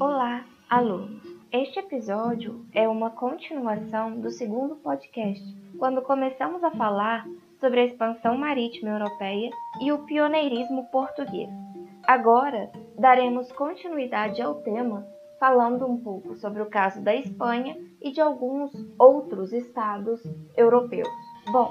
Olá, alunos! Este episódio é uma continuação do segundo podcast, quando começamos a falar sobre a expansão marítima europeia e o pioneirismo português. Agora daremos continuidade ao tema, falando um pouco sobre o caso da Espanha e de alguns outros estados europeus. Bom,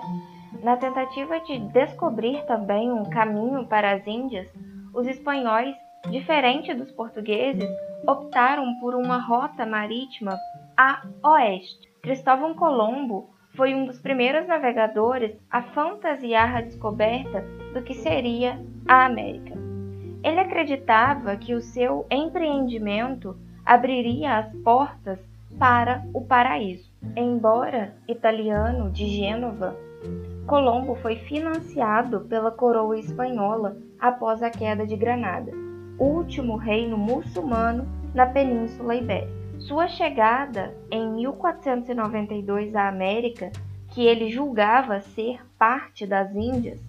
na tentativa de descobrir também um caminho para as Índias, os espanhóis, diferente dos portugueses, optaram por uma rota marítima a oeste. Cristóvão Colombo foi um dos primeiros navegadores a fantasiar a descoberta do que seria a América. Ele acreditava que o seu empreendimento abriria as portas para o paraíso. Embora italiano de Gênova, Colombo foi financiado pela coroa espanhola após a queda de Granada, último reino muçulmano na Península Ibérica. Sua chegada em 1492 à América, que ele julgava ser parte das Índias,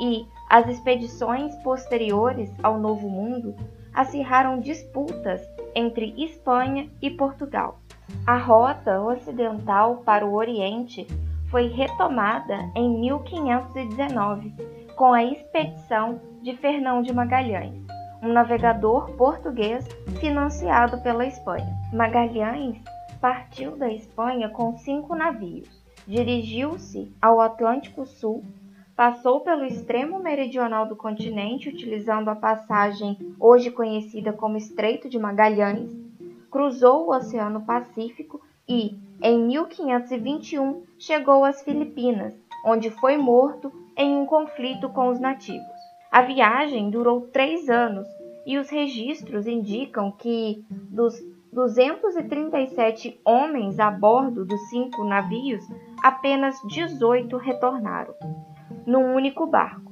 e as expedições posteriores ao Novo Mundo acirraram disputas entre Espanha e Portugal. A rota ocidental para o Oriente foi retomada em 1519 com a expedição de Fernão de Magalhães, um navegador português financiado pela Espanha. Magalhães partiu da Espanha com cinco navios, dirigiu-se ao Atlântico Sul, passou pelo extremo meridional do continente utilizando a passagem hoje conhecida como Estreito de Magalhães, cruzou o Oceano Pacífico e, em 1521, chegou às Filipinas, onde foi morto em um conflito com os nativos. A viagem durou três anos e os registros indicam que, dos 237 homens a bordo dos cinco navios, apenas 18 retornaram, num único barco.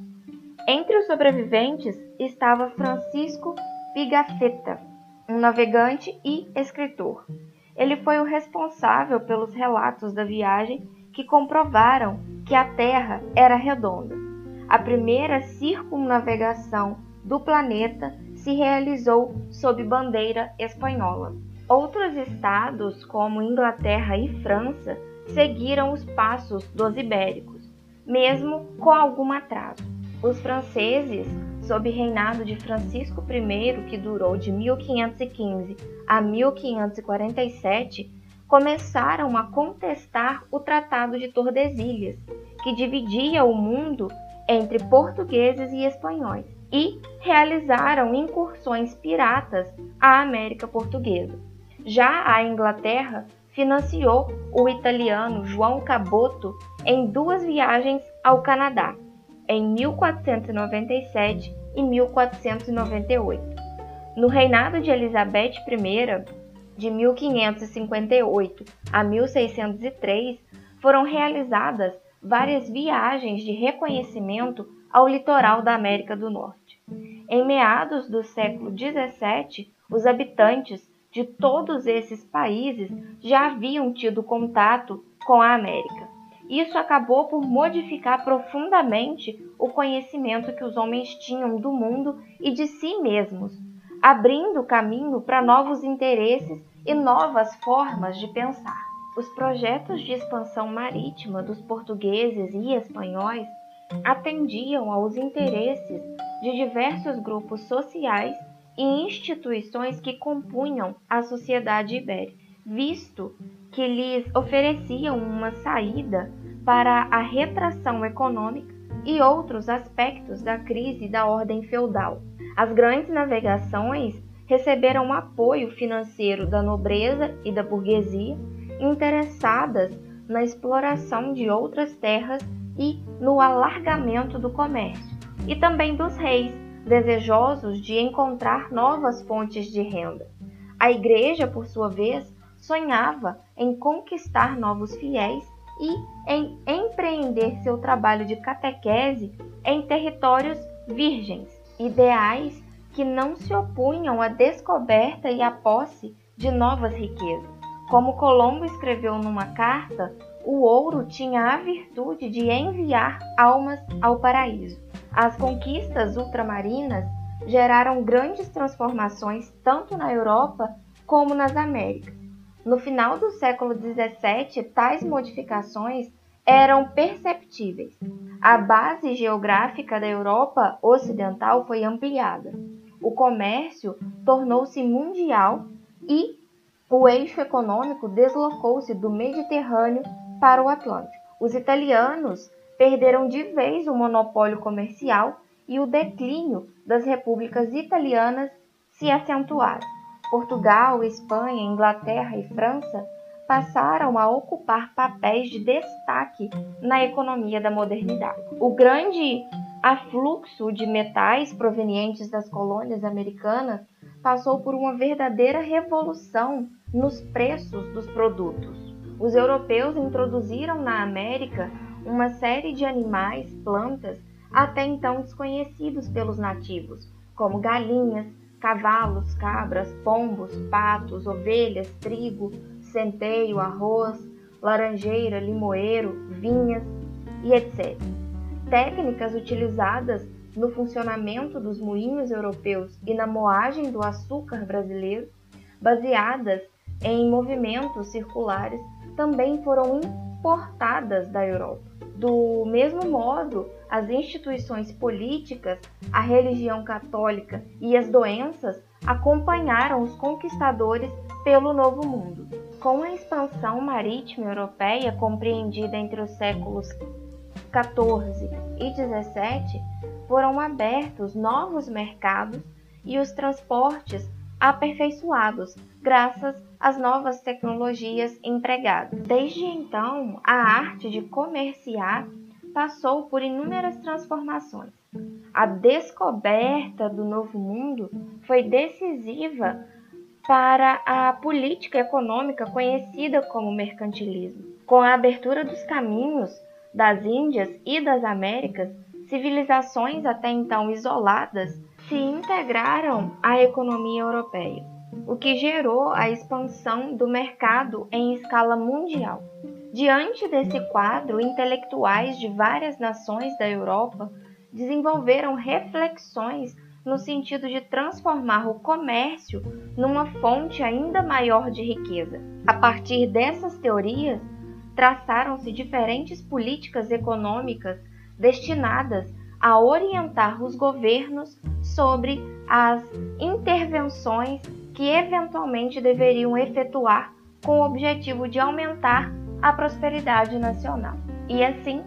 Entre os sobreviventes estava Francisco Pigafetta, um navegante e escritor. Ele foi o responsável pelos relatos da viagem que comprovaram que a Terra era redonda. A primeira circunnavegação do planeta se realizou sob bandeira espanhola. Outros estados, como Inglaterra e França, seguiram os passos dos ibéricos, mesmo com algum atraso. Os franceses sob reinado de Francisco I, que durou de 1515 a 1547, começaram a contestar o Tratado de Tordesilhas, que dividia o mundo entre portugueses e espanhóis, e realizaram incursões piratas à América Portuguesa. Já a Inglaterra financiou o italiano João Caboto em duas viagens ao Canadá, em 1497 e 1498. No reinado de Elizabeth I, de 1558 a 1603, foram realizadas várias viagens de reconhecimento ao litoral da América do Norte. Em meados do século XVII, os habitantes de todos esses países já haviam tido contato com a América. Isso acabou por modificar profundamente o conhecimento que os homens tinham do mundo e de si mesmos, abrindo caminho para novos interesses e novas formas de pensar. Os projetos de expansão marítima dos portugueses e espanhóis atendiam aos interesses de diversos grupos sociais e instituições que compunham a sociedade ibérica, visto que lhes ofereciam uma saída para a retração econômica e outros aspectos da crise da ordem feudal. As grandes navegações receberam apoio financeiro da nobreza e da burguesia interessadas na exploração de outras terras e no alargamento do comércio, e também dos reis, desejosos de encontrar novas fontes de renda. A Igreja, por sua vez, sonhava em conquistar novos fiéis e em empreender seu trabalho de catequese em territórios virgens, ideais que não se opunham à descoberta e à posse de novas riquezas. Como Colombo escreveu numa carta, o ouro tinha a virtude de enviar almas ao paraíso. As conquistas ultramarinas geraram grandes transformações tanto na Europa como nas Américas. No final do século XVII, tais modificações eram perceptíveis. A base geográfica da Europa Ocidental foi ampliada. O comércio tornou-se mundial e o eixo econômico deslocou-se do Mediterrâneo para o Atlântico. Os italianos perderam de vez o monopólio comercial e o declínio das repúblicas italianas se acentuaram. Portugal, Espanha, Inglaterra e França passaram a ocupar papéis de destaque na economia da modernidade. O grande afluxo de metais provenientes das colônias americanas passou por uma verdadeira revolução nos preços dos produtos. Os europeus introduziram na América uma série de animais, plantas, até então desconhecidos pelos nativos, como galinhas, cavalos, cabras, pombos, patos, ovelhas, trigo, centeio, arroz, laranjeira, limoeiro, vinhas e etc. Técnicas utilizadas no funcionamento dos moinhos europeus e na moagem do açúcar brasileiro, baseadas em movimentos circulares, também foram importadas da Europa. Do mesmo modo, as instituições políticas, a religião católica e as doenças acompanharam os conquistadores pelo Novo Mundo. Com a expansão marítima europeia compreendida entre os séculos 14 e 17, foram abertos novos mercados e os transportes aperfeiçoados, graças às novas tecnologias empregadas. Desde então, a arte de comerciar passou por inúmeras transformações. A descoberta do novo mundo foi decisiva para a política econômica conhecida como mercantilismo. Com a abertura dos caminhos das Índias e das Américas, civilizações até então isoladas se integraram à economia europeia, o que gerou a expansão do mercado em escala mundial. Diante desse quadro, intelectuais de várias nações da Europa desenvolveram reflexões no sentido de transformar o comércio numa fonte ainda maior de riqueza. A partir dessas teorias, traçaram-se diferentes políticas econômicas destinadas a orientar os governos sobre as intervenções que eventualmente deveriam efetuar com o objetivo de aumentar a prosperidade nacional. E assim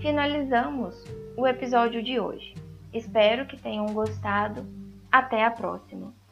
finalizamos o episódio de hoje. Espero que tenham gostado. Até a próxima!